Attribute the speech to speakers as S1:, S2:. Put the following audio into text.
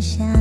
S1: 下。